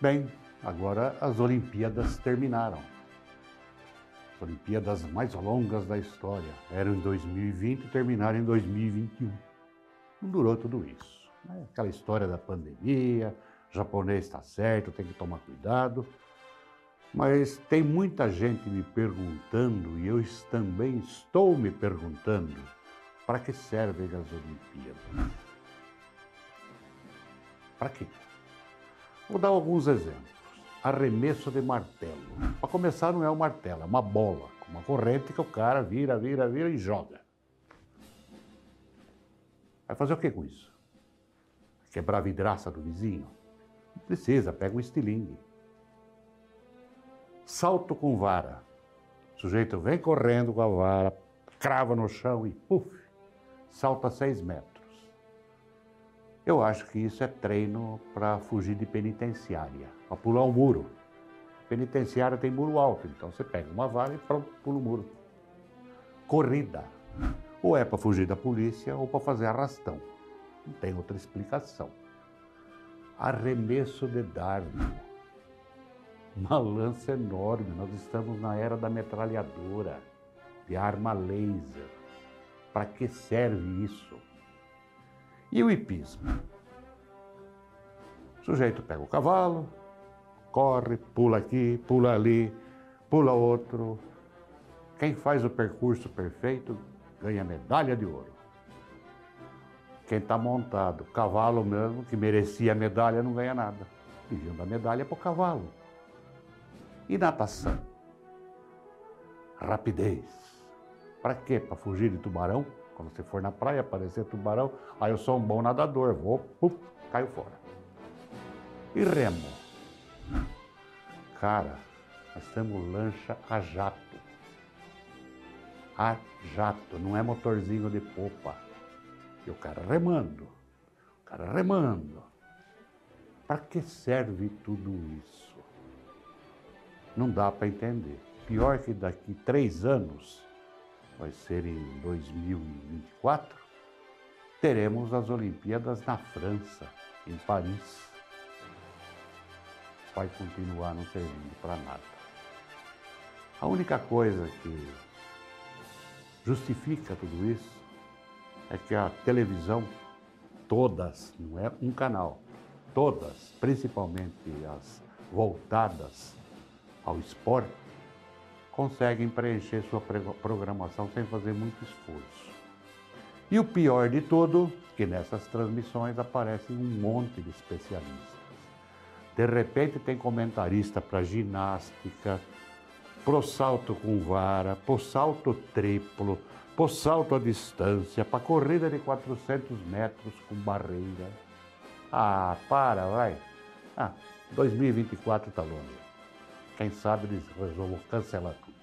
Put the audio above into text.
Bem, agora as Olimpíadas terminaram. As Olimpíadas mais longas da história. Eram em 2020 e terminaram em 2021. Não durou tudo isso. Né? Aquela história da pandemia, japonês está certo, tem que tomar cuidado. Mas tem muita gente me perguntando, e eu também estou me perguntando, para que servem as Olimpíadas? Para quê? Vou dar alguns exemplos. Arremesso de martelo. Para começar, não é um martelo, é uma bola, uma corrente que o cara vira, vira, vira e joga. Vai fazer o que com isso? Quebrar a vidraça do vizinho? Não precisa, pega um estilingue. Salto com vara. O sujeito vem correndo com a vara, crava no chão e puf, salta seis metros. Eu acho que isso é treino para fugir de penitenciária, para pular um muro. Penitenciária tem muro alto, então você pega uma vara e pula o muro. Corrida. Ou é para fugir da polícia ou para fazer arrastão. Não tem outra explicação. Arremesso de dardo. Uma lança enorme. Nós estamos na era da metralhadora, de arma laser. Para que serve isso? E o hipismo? O sujeito pega o cavalo, corre, pula aqui, pula ali, pula outro. Quem faz o percurso perfeito ganha medalha de ouro. Quem está montado, cavalo mesmo, que merecia a medalha, não ganha nada. Pedindo a medalha para o cavalo. E natação? Rapidez. Para quê? Para fugir de tubarão? Quando você for na praia, aparecer tubarão, aí eu sou um bom nadador, vou, puf, caio fora. E remo? Cara, nós temos lancha a jato. A jato, não é motorzinho de popa. E o cara remando, o cara remando. Para que serve tudo isso? Não dá para entender. Pior que daqui três anos vai ser em 2024, teremos as Olimpíadas na França, em Paris. Vai continuar não servindo para nada. A única coisa que justifica tudo isso é que a televisão, todas, não é um canal, todas, principalmente as voltadas ao esporte, conseguem preencher sua programação sem fazer muito esforço. E o pior de tudo, que nessas transmissões aparecem um monte de especialistas. De repente tem comentarista para ginástica, pro salto com vara, pro salto triplo, pro salto à distância, para corrida de 400 metros com barreira. Ah, para, vai. Ah, 2024 está longe. Quem sabe eles resolvam cancelar tudo.